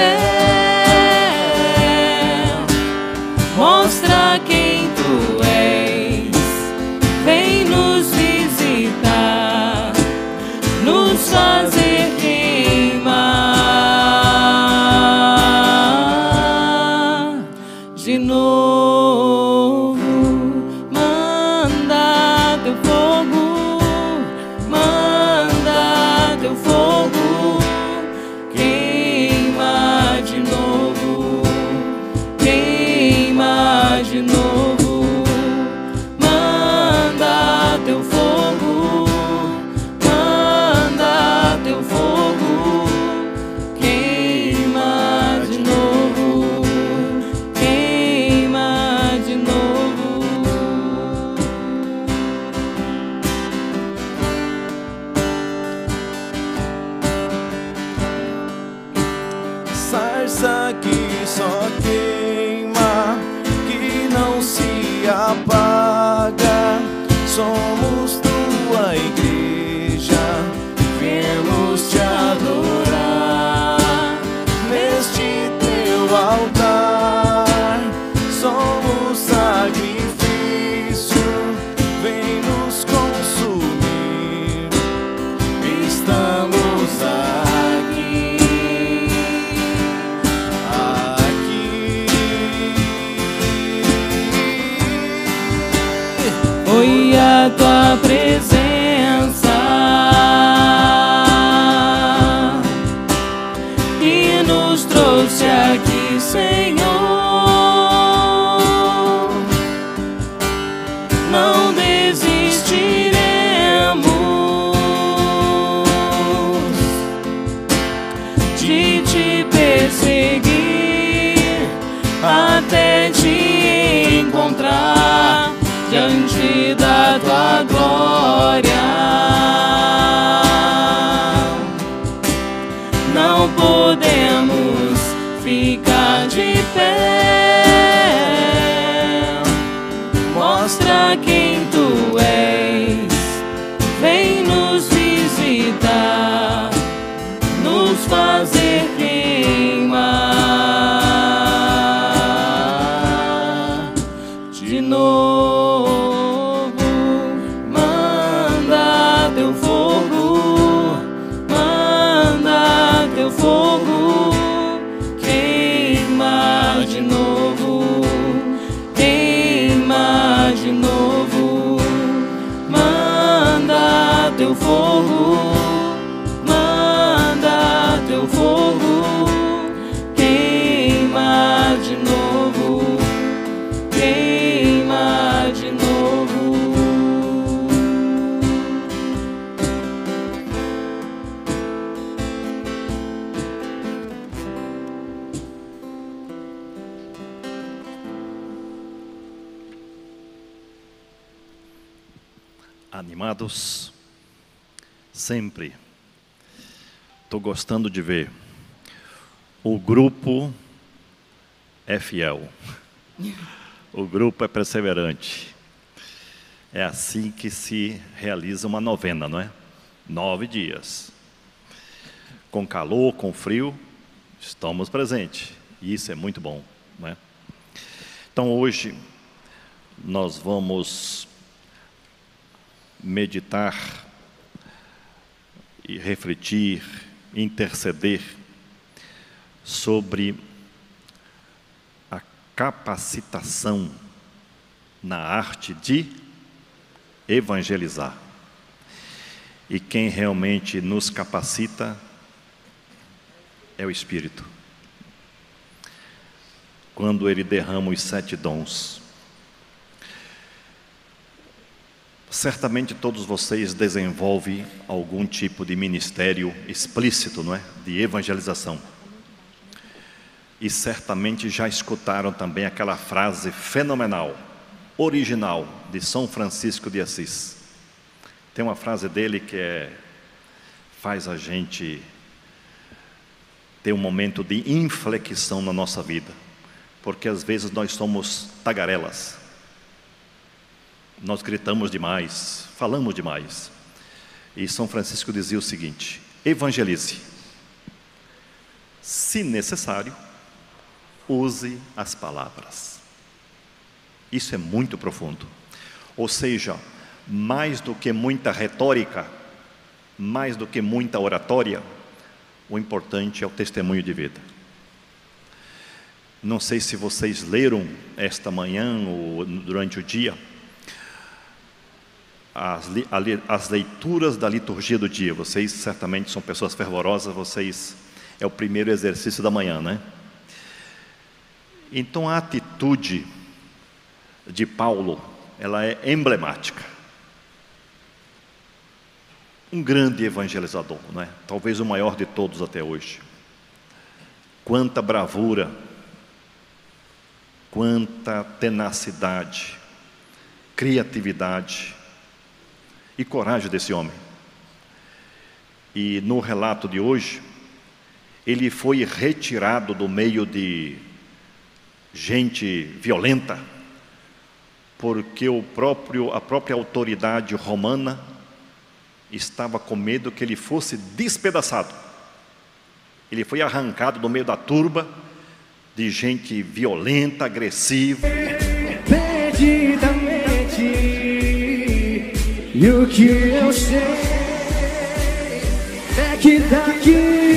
pé. Mostra quem tu és. Vem nos visitar, nos fazer queimar de novo. Sarça que só queima, que não se apaga. Somos Foi a tua presença que nos trouxe aqui, Senhor. Não desistiremos de te perseguir até te encontrar glória. Não podemos ficar de pé. Mostra quem de novo. Manda teu fogo, manda teu fogo, queima de novo, Animados? Sempre. Estou gostando de ver. O grupo é fiel. O grupo é perseverante. É assim que se realiza uma novena, não é? Nove dias. Com calor, com frio, estamos presentes. E isso é muito bom, não é? Então hoje nós vamos meditar e refletir, interceder sobre a capacitação na arte de evangelizar. E quem realmente nos capacita é o Espírito. Quando ele derrama os sete dons. Certamente todos vocês desenvolvem algum tipo de ministério explícito, não é? De evangelização. E certamente já escutaram também aquela frase fenomenal, original, de São Francisco de Assis. Tem uma frase dele que é, faz a gente ter um momento de inflexão na nossa vida, porque às vezes nós somos tagarelas, nós gritamos demais, falamos demais. E São Francisco dizia o seguinte: evangelize, Se necessário, use as palavras. Isso é muito profundo. Ou seja, mais do que muita retórica, mais do que muita oratória, o importante é o testemunho de vida. Não sei se vocês leram esta manhã ou durante o dia as, as leituras da liturgia do dia. Vocês certamente são pessoas fervorosas, vocês é o primeiro exercício da manhã, né? Então a atitude de Paulo, ela é emblemática. Um grande evangelizador, não é? Talvez o maior de todos até hoje. Quanta bravura, quanta tenacidade, criatividade e coragem desse homem. E no relato de hoje, ele foi retirado do meio de gente violenta, porque o próprio, a própria autoridade romana estava com medo que ele fosse despedaçado. Ele foi arrancado do meio da turba de gente violenta, agressiva. E o que eu sei é que daqui